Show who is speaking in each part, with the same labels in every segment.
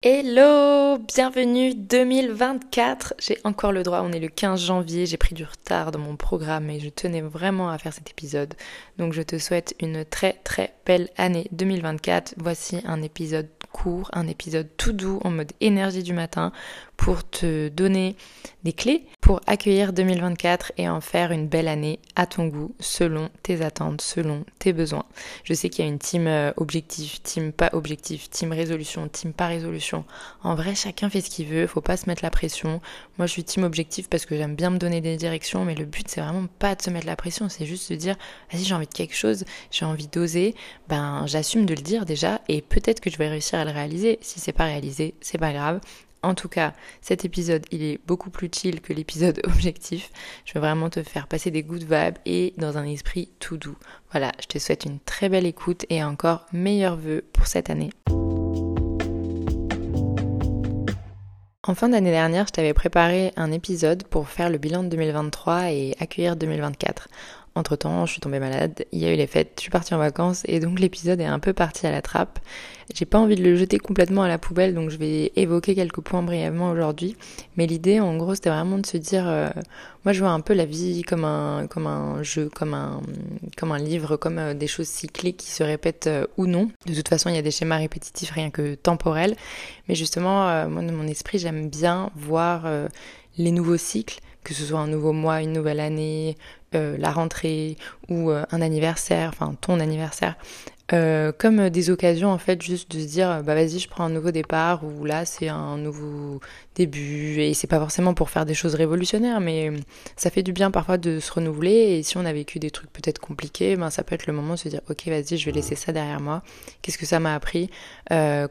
Speaker 1: Hello, bienvenue 2024. J'ai encore le droit, on est le 15 janvier, j'ai pris du retard dans mon programme et je tenais vraiment à faire cet épisode. Donc je te souhaite une très très belle année 2024. Voici un épisode court, un épisode tout doux en mode énergie du matin pour te donner des clés pour accueillir 2024 et en faire une belle année à ton goût, selon tes attentes, selon tes besoins. Je sais qu'il y a une team euh, objectif, team pas objectif, team résolution, team pas résolution. En vrai, chacun fait ce qu'il veut, faut pas se mettre la pression. Moi, je suis team objectif parce que j'aime bien me donner des directions, mais le but, c'est vraiment pas de se mettre la pression, c'est juste de dire, vas-y, j'ai envie de quelque chose, j'ai envie d'oser, ben, j'assume de le dire déjà, et peut-être que je vais réussir à le réaliser. Si c'est pas réalisé, c'est pas grave. En tout cas, cet épisode, il est beaucoup plus chill que l'épisode objectif. Je veux vraiment te faire passer des good vibes et dans un esprit tout doux. Voilà, je te souhaite une très belle écoute et encore meilleurs vœux pour cette année. En fin d'année dernière, je t'avais préparé un épisode pour faire le bilan de 2023 et accueillir 2024. Entre temps, je suis tombée malade, il y a eu les fêtes, je suis partie en vacances et donc l'épisode est un peu parti à la trappe. J'ai pas envie de le jeter complètement à la poubelle donc je vais évoquer quelques points brièvement aujourd'hui. Mais l'idée en gros c'était vraiment de se dire, euh, moi je vois un peu la vie comme un, comme un jeu, comme un, comme un livre, comme euh, des choses cycliques qui se répètent euh, ou non. De toute façon il y a des schémas répétitifs rien que temporels. Mais justement, moi de mon esprit j'aime bien voir les nouveaux cycles que ce soit un nouveau mois, une nouvelle année, euh, la rentrée ou euh, un anniversaire, enfin ton anniversaire, euh, comme des occasions en fait juste de se dire bah vas-y je prends un nouveau départ ou là c'est un nouveau début. Et c'est pas forcément pour faire des choses révolutionnaires mais ça fait du bien parfois de se renouveler. Et si on a vécu des trucs peut-être compliqués ben ça peut être le moment de se dire ok vas-y je vais laisser ça derrière moi. Qu'est-ce que ça m'a appris?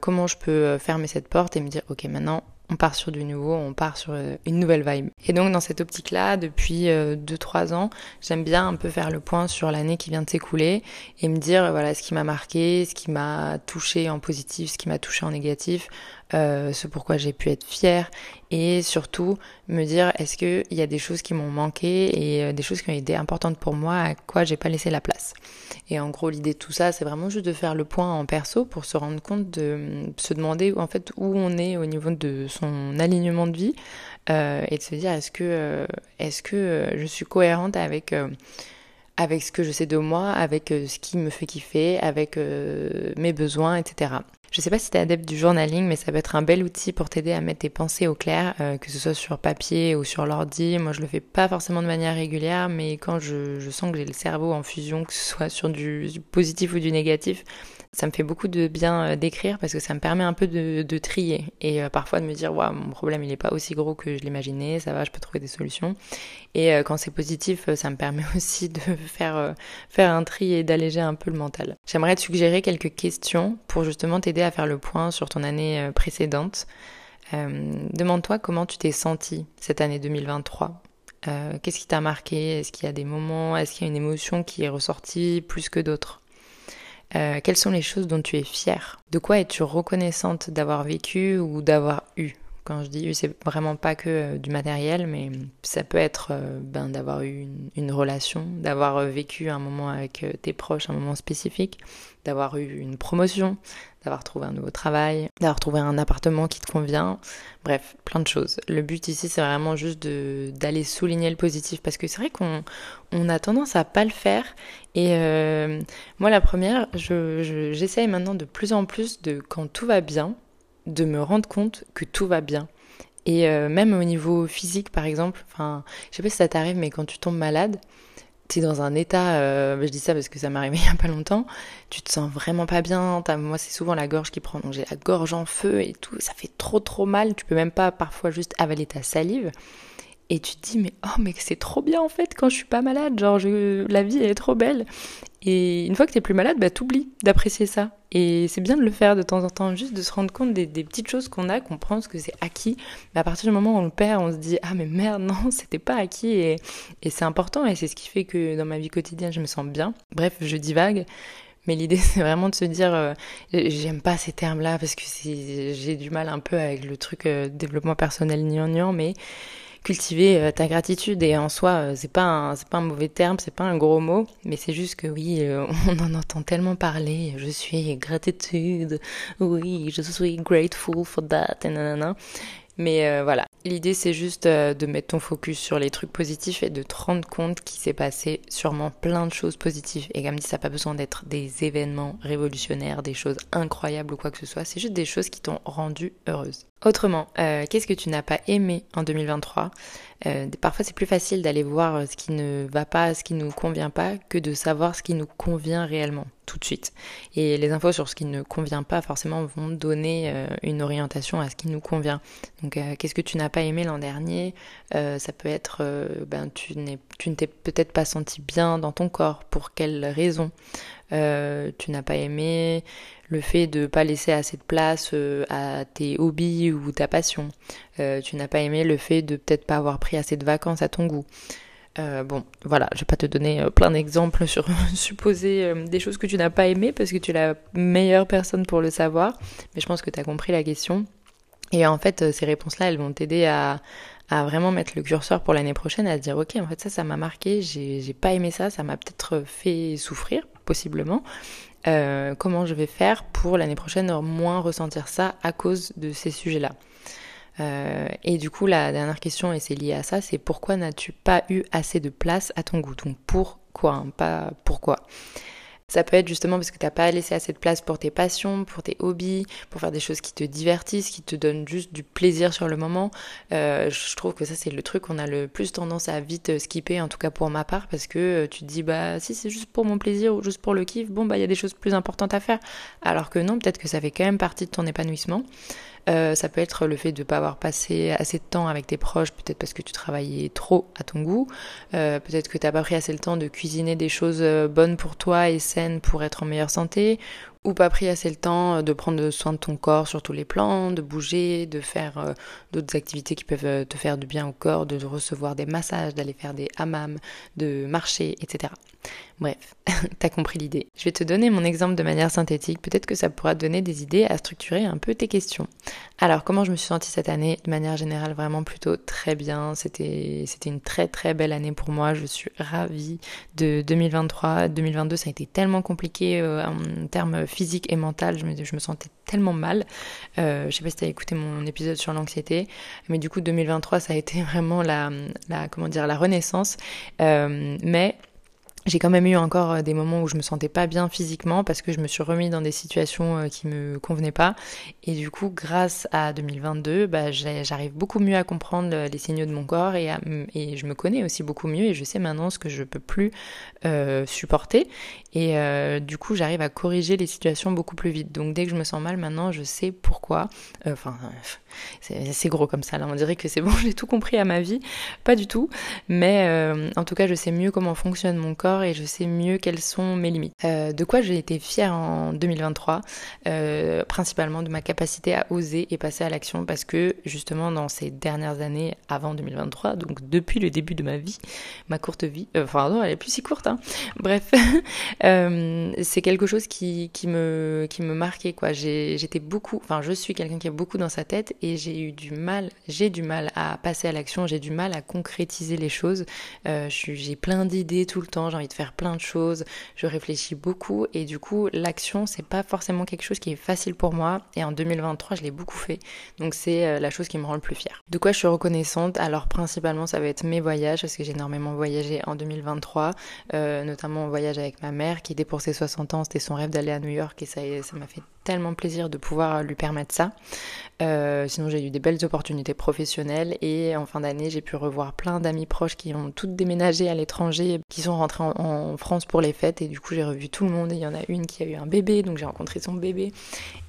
Speaker 1: Comment je peux fermer cette porte et me dire ok maintenant on part sur du nouveau, on part sur euh, une nouvelle vibe. Et donc dans cette optique-là, depuis 2-3 euh, ans, j'aime bien un peu faire le point sur l'année qui vient de s'écouler et me dire voilà ce qui m'a marqué, ce qui m'a touché en positif, ce qui m'a touché en négatif, euh, ce pourquoi j'ai pu être fière et surtout me dire est-ce qu'il y a des choses qui m'ont manqué et euh, des choses qui ont été importantes pour moi à quoi j'ai pas laissé la place? Et en gros l'idée de tout ça c'est vraiment juste de faire le point en perso pour se rendre compte de se demander en fait où on est au niveau de son alignement de vie euh, et de se dire est-ce que est-ce que je suis cohérente avec avec ce que je sais de moi, avec ce qui me fait kiffer, avec mes besoins, etc. Je sais pas si tu es adepte du journaling, mais ça peut être un bel outil pour t'aider à mettre tes pensées au clair, euh, que ce soit sur papier ou sur l'ordi. Moi, je le fais pas forcément de manière régulière, mais quand je, je sens que j'ai le cerveau en fusion, que ce soit sur du positif ou du négatif, ça me fait beaucoup de bien euh, d'écrire parce que ça me permet un peu de, trier et euh, parfois de me dire waouh mon problème il n'est pas aussi gros que je l'imaginais, ça va, je peux trouver des solutions. Et euh, quand c'est positif, ça me permet aussi de faire faire un tri et d'alléger un peu le mental. J'aimerais te suggérer quelques questions pour justement t'aider à faire le point sur ton année précédente. Demande-toi comment tu t'es senti cette année 2023. Qu'est-ce qui t'a marqué? Est-ce qu'il y a des moments? Est-ce qu'il y a une émotion qui est ressortie plus que d'autres? Euh, quelles sont les choses dont tu es fière? De quoi es-tu reconnaissante d'avoir vécu ou d'avoir eu? Quand je dis c'est vraiment pas que euh, du matériel, mais ça peut être euh, ben, d'avoir eu une, relation, d'avoir vécu un moment avec tes proches, un moment spécifique, d'avoir eu une promotion, d'avoir trouvé un nouveau travail, d'avoir trouvé un appartement qui te convient, bref, plein de choses. Le but ici, c'est vraiment juste d'aller souligner le positif, parce que c'est vrai qu'on on a tendance à pas le faire. Et moi, la première, j'essaye maintenant de plus en plus de, quand tout va bien, de me rendre compte que tout va bien. Et euh, même au niveau physique, par exemple, enfin, je sais pas si ça t'arrive, mais quand tu tombes malade, tu es dans un état, euh, je dis ça parce que ça m'est arrivé il y a pas longtemps, tu te sens vraiment pas bien, moi c'est souvent la gorge qui prend, donc j'ai la gorge en feu et tout, ça fait trop trop mal, tu peux même pas parfois juste avaler ta salive. Et tu te dis, mais oh, mais c'est trop bien en fait quand je suis pas malade, genre je, la vie elle est trop belle. Et une fois que t'es plus malade, bah t'oublies d'apprécier ça. Et c'est bien de le faire de temps en temps, juste de se rendre compte des, petites choses qu'on a, qu'on pense que c'est acquis. Mais à partir du moment où on le perd, on se dit, ah mais merde, non, c'était pas acquis. Et, et c'est important et c'est ce qui fait que dans ma vie quotidienne, je me sens bien. Bref, je divague. Mais l'idée, c'est vraiment de se dire, euh, j'aime pas ces termes-là parce que j'ai du mal un peu avec le truc euh, développement personnel gnangnan, mais cultiver ta gratitude. Et en soi c'est pas c'est pas un mauvais terme c'est pas un gros mot mais c'est juste que oui on en entend tellement parler. Je suis gratitude. Oui je suis grateful for that et nanana. Mais euh, voilà, l'idée c'est juste euh, de mettre ton focus sur les trucs positifs et de te rendre compte qu'il s'est passé sûrement plein de choses positives. Et comme dit, ça n'a pas besoin d'être des événements révolutionnaires, des choses incroyables ou quoi que ce soit, c'est juste des choses qui t'ont rendu heureuse. Autrement, euh, qu'est-ce que tu n'as pas aimé en 2023 euh, Parfois c'est plus facile d'aller voir ce qui ne va pas, ce qui ne nous convient pas, que de savoir ce qui nous convient réellement tout de suite. Et les infos sur ce qui ne convient pas forcément vont donner euh, une orientation à ce qui nous convient. Donc qu'est-ce que tu n'as pas aimé l'an dernier? Ça peut être, ben, tu, tu ne t'es peut-être pas senti bien dans ton corps, pour quelle raison? Tu n'as pas aimé le fait de pas laisser assez de place euh, à tes hobbies ou ta passion. Euh, tu n'as pas aimé le fait de peut-être pas avoir pris assez de vacances à ton goût. Euh, bon, voilà, je vais pas te donner plein d'exemples sur supposer des choses que tu n'as pas aimées parce que tu es la meilleure personne pour le savoir, mais je pense que tu as compris la question. Et en fait, ces réponses-là, elles vont t'aider à, vraiment mettre le curseur pour l'année prochaine, à se dire ok, en fait ça, ça m'a marqué, j'ai pas aimé ça, ça m'a peut-être fait souffrir, possiblement. Euh, comment je vais faire pour l'année prochaine moins ressentir ça à cause de ces sujets-là? Euh, et du coup, la dernière question, et c'est lié à ça, c'est pourquoi n'as-tu pas eu assez de place à ton goût? Donc pourquoi, hein, pas pourquoi? Ça peut être justement parce que t'as pas laissé assez de place pour tes passions, pour tes hobbies, pour faire des choses qui te divertissent, qui te donnent juste du plaisir sur le moment. Euh, je trouve que ça c'est le truc qu'on a le plus tendance à vite skipper, en tout cas pour ma part, parce que euh, tu te dis bah si c'est juste pour mon plaisir ou juste pour le kiff, bon bah il y a des choses plus importantes à faire. Alors que non, peut-être que ça fait quand même partie de ton épanouissement. Euh, ça peut être le fait de ne pas avoir passé assez de temps avec tes proches, peut-être parce que tu travaillais trop à ton goût, euh, peut-être que tu n'as pas pris assez le temps de cuisiner des choses euh, bonnes pour toi et saines pour être en meilleure santé, ou pas pris assez le temps de prendre soin de ton corps sur tous les plans, de bouger, de faire d'autres activités qui peuvent te faire du bien au corps, de recevoir des massages, d'aller faire des hammams, de marcher, etc. Bref, t'as compris l'idée. Je vais te donner mon exemple de manière synthétique, peut-être que ça pourra te donner des idées à structurer un peu tes questions. Alors, comment je me suis sentie cette année? De manière générale, vraiment plutôt très bien. C'était, une très très belle année pour moi. Je suis ravie de 2023. 2022, ça a été tellement compliqué euh, en termes physiques et mental. Je me, sentais tellement mal. Euh, je sais pas si t'as écouté mon épisode sur l'anxiété, mais du coup 2023, ça a été vraiment la, la comment la renaissance. Euh, mais j'ai quand même eu encore euh, des moments où je me sentais pas bien physiquement parce que je me suis remis dans des situations euh, qui me convenaient pas. Et du coup, grâce à 2022, bah, j'arrive beaucoup mieux à comprendre euh, les signaux de mon corps et, je me connais aussi beaucoup mieux et je sais maintenant ce que je peux plus supporter. Et euh, du coup, j'arrive à corriger les situations beaucoup plus vite. Donc dès que je me sens mal, maintenant, je sais pourquoi. Enfin, c'est gros comme ça. Là, on dirait que c'est bon, j'ai tout compris à ma vie. Pas du tout. Mais en tout cas, je sais mieux comment fonctionne mon corps et je sais mieux quelles sont mes limites. Euh, de quoi j'ai été fière en 2023, euh, principalement de ma capacité à oser et passer à l'action parce que justement dans ces dernières années avant 2023, donc depuis le début de ma vie, ma courte vie, euh, enfin non, elle est plus si courte, hein. bref, c'est quelque chose qui, qui, me, qui me marquait quoi. J'étais beaucoup, enfin je suis quelqu'un qui a beaucoup dans sa tête et j'ai eu du mal, j'ai du mal à passer à l'action, j'ai du mal à concrétiser les choses. j'ai plein d'idées tout le temps, j'ai envie de faire plein de choses, je réfléchis beaucoup et du coup l'action c'est pas forcément quelque chose qui est facile pour moi et en 2023 je l'ai beaucoup fait donc c'est euh, la chose qui me rend le plus fière. De quoi je suis reconnaissante? Alors principalement ça va être mes voyages parce que j'ai énormément voyagé en 2023, euh, notamment en voyage avec ma mère qui dès pour ses 60 ans c'était son rêve d'aller à New York et ça m'a fait tellement plaisir de pouvoir lui permettre ça. Euh, sinon, j'ai eu des belles opportunités professionnelles et en fin d'année, j'ai pu revoir plein d'amis proches qui ont toutes déménagé à l'étranger, qui sont rentrés en, France pour les fêtes et du coup, j'ai revu tout le monde. Il y en a une qui a eu un bébé, donc j'ai rencontré son bébé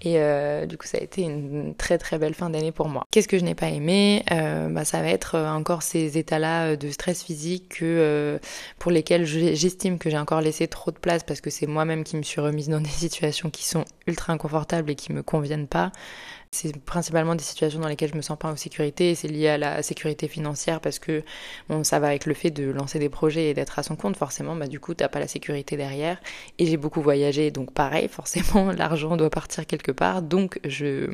Speaker 1: et euh, du coup, ça a été une très très belle fin d'année pour moi. Qu'est-ce que je n'ai pas aimé? Euh, bah, Ça va être encore ces états-là de stress physique que, pour lesquels j'estime que j'ai encore laissé trop de place parce que c'est moi-même qui me suis remise dans des situations qui sont ultra inconfortables et qui me conviennent pas. C'est principalement des situations dans lesquelles je me sens pas en sécurité. C'est lié à la sécurité financière parce que bon, ça va avec le fait de lancer des projets et d'être à son compte. Forcément, bah, du coup, t'as pas la sécurité derrière. Et j'ai beaucoup voyagé, donc pareil, forcément, l'argent doit partir quelque part. Donc, je,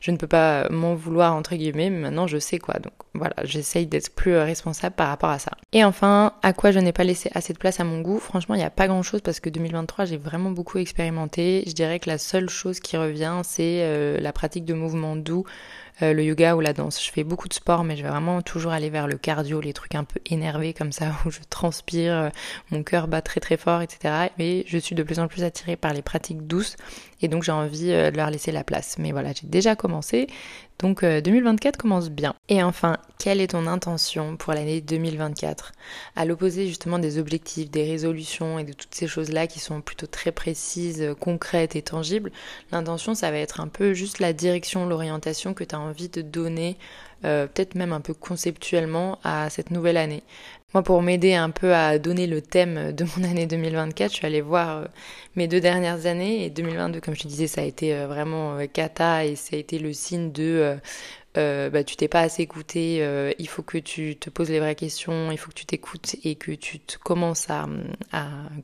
Speaker 1: je ne peux pas m'en vouloir, entre guillemets, mais maintenant, je sais quoi. Donc, voilà, j'essaye d'être plus responsable par rapport à ça. Et enfin, à quoi je n'ai pas laissé assez de place à mon goût? Franchement, il n'y a pas grand chose parce que 2023, j'ai vraiment beaucoup expérimenté. Je dirais que la seule chose qui revient, c'est euh, la pratique de mouvements doux, euh, le yoga ou la danse. Je fais beaucoup de sport, mais je vais vraiment toujours aller vers le cardio, les trucs un peu énervés comme ça, où je transpire, euh, mon cœur bat très très fort, etc. Mais je suis de plus en plus attirée par les pratiques douces et donc j'ai envie de leur laisser la place. Mais voilà, j'ai déjà commencé, donc 2024 commence bien. Et enfin, quelle est ton intention pour l'année 2024 À l'opposé justement des objectifs, des résolutions et de toutes ces choses-là qui sont plutôt très précises, concrètes et tangibles, l'intention ça va être un peu juste la direction, l'orientation que tu as envie de donner, euh, peut-être même un peu conceptuellement à cette nouvelle année. Moi, pour m'aider un peu à donner le thème de mon année 2024, je suis allée voir euh, mes deux dernières années. Et 2022, comme je te disais, ça a été euh, vraiment cata et ça a été le signe de bah, tu t'es pas assez écouté, il faut que tu te poses les vraies questions, il faut que tu t'écoutes et que tu te commences à,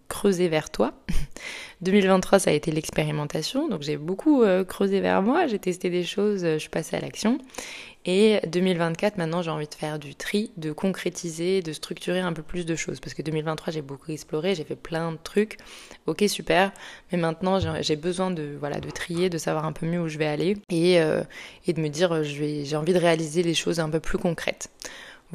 Speaker 1: creuser vers toi. 2023, ça a été l'expérimentation, donc j'ai beaucoup creusé vers moi, j'ai testé des choses, je suis passée à l'action. Et 2024, maintenant, j'ai envie de faire du tri, de concrétiser, de structurer un peu plus de choses. Parce que 2023, j'ai beaucoup exploré, j'ai fait plein de trucs. Ok, super. Mais maintenant, j'ai besoin de, voilà, de trier, de savoir un peu mieux où je vais aller et, euh, et de me dire, j'ai envie de réaliser les choses un peu plus concrètes.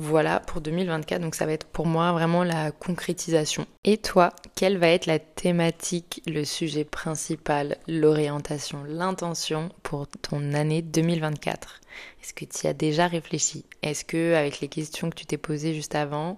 Speaker 1: Voilà pour 2024, donc ça va être pour moi vraiment la concrétisation. Et toi, quelle va être la thématique, le sujet principal, l'orientation, l'intention pour ton année 2024 Est-ce que tu as déjà réfléchi? Est-ce que avec les questions que tu t'es posées juste avant,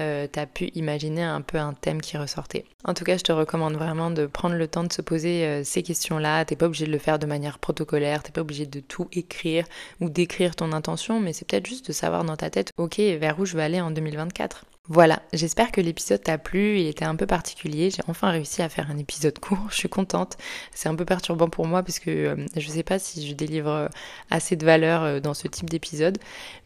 Speaker 1: euh, tu as pu imaginer un peu un thème qui ressortait? En tout cas, je te recommande vraiment de prendre le temps de se poser euh, ces questions-là. T'es pas obligé de le faire de manière protocolaire, t'es pas obligé de tout écrire ou d'écrire ton intention, mais c'est peut-être juste de savoir dans ta tête, ok, vers où je vais aller en 2024. Voilà, j'espère que l'épisode t'a plu, il était un peu particulier, j'ai enfin réussi à faire un épisode court, je suis contente. C'est un peu perturbant pour moi parce que euh, je sais pas si je délivre euh, assez de valeur euh, dans ce type d'épisode,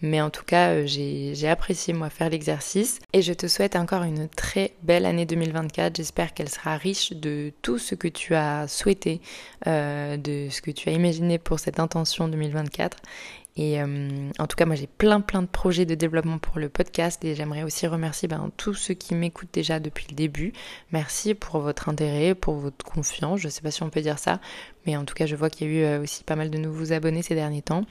Speaker 1: mais en tout cas j'ai apprécié moi faire l'exercice. Et je te souhaite encore une très belle année 2024, j'espère qu'elle sera riche de tout ce que tu as souhaité, de ce que tu as imaginé pour cette intention 2024 et euh, en tout cas, moi j'ai plein plein de projets de développement pour le podcast et j'aimerais aussi remercier ben, tous ceux qui m'écoutent déjà depuis le début. Merci pour votre intérêt, pour votre confiance, je ne sais pas si on peut dire ça, mais en tout cas je vois qu'il y a eu euh, aussi pas mal de nouveaux abonnés ces derniers temps.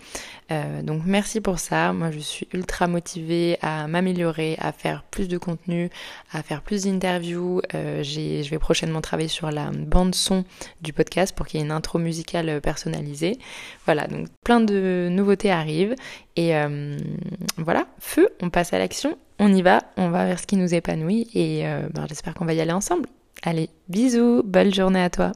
Speaker 1: Euh, donc merci pour ça, moi je suis ultra motivée à m'améliorer, à faire plus de contenu, à faire plus d'interviews. je vais prochainement travailler sur la bande son du podcast pour qu'il y ait une intro musicale personnalisée. Voilà, donc plein de nouveautés arrive. Et euh, voilà, feu, on passe à l'action, on y va, on va vers ce qui nous épanouit et euh, ben, j'espère qu'on va y aller ensemble. Allez, bisous, bonne journée à toi.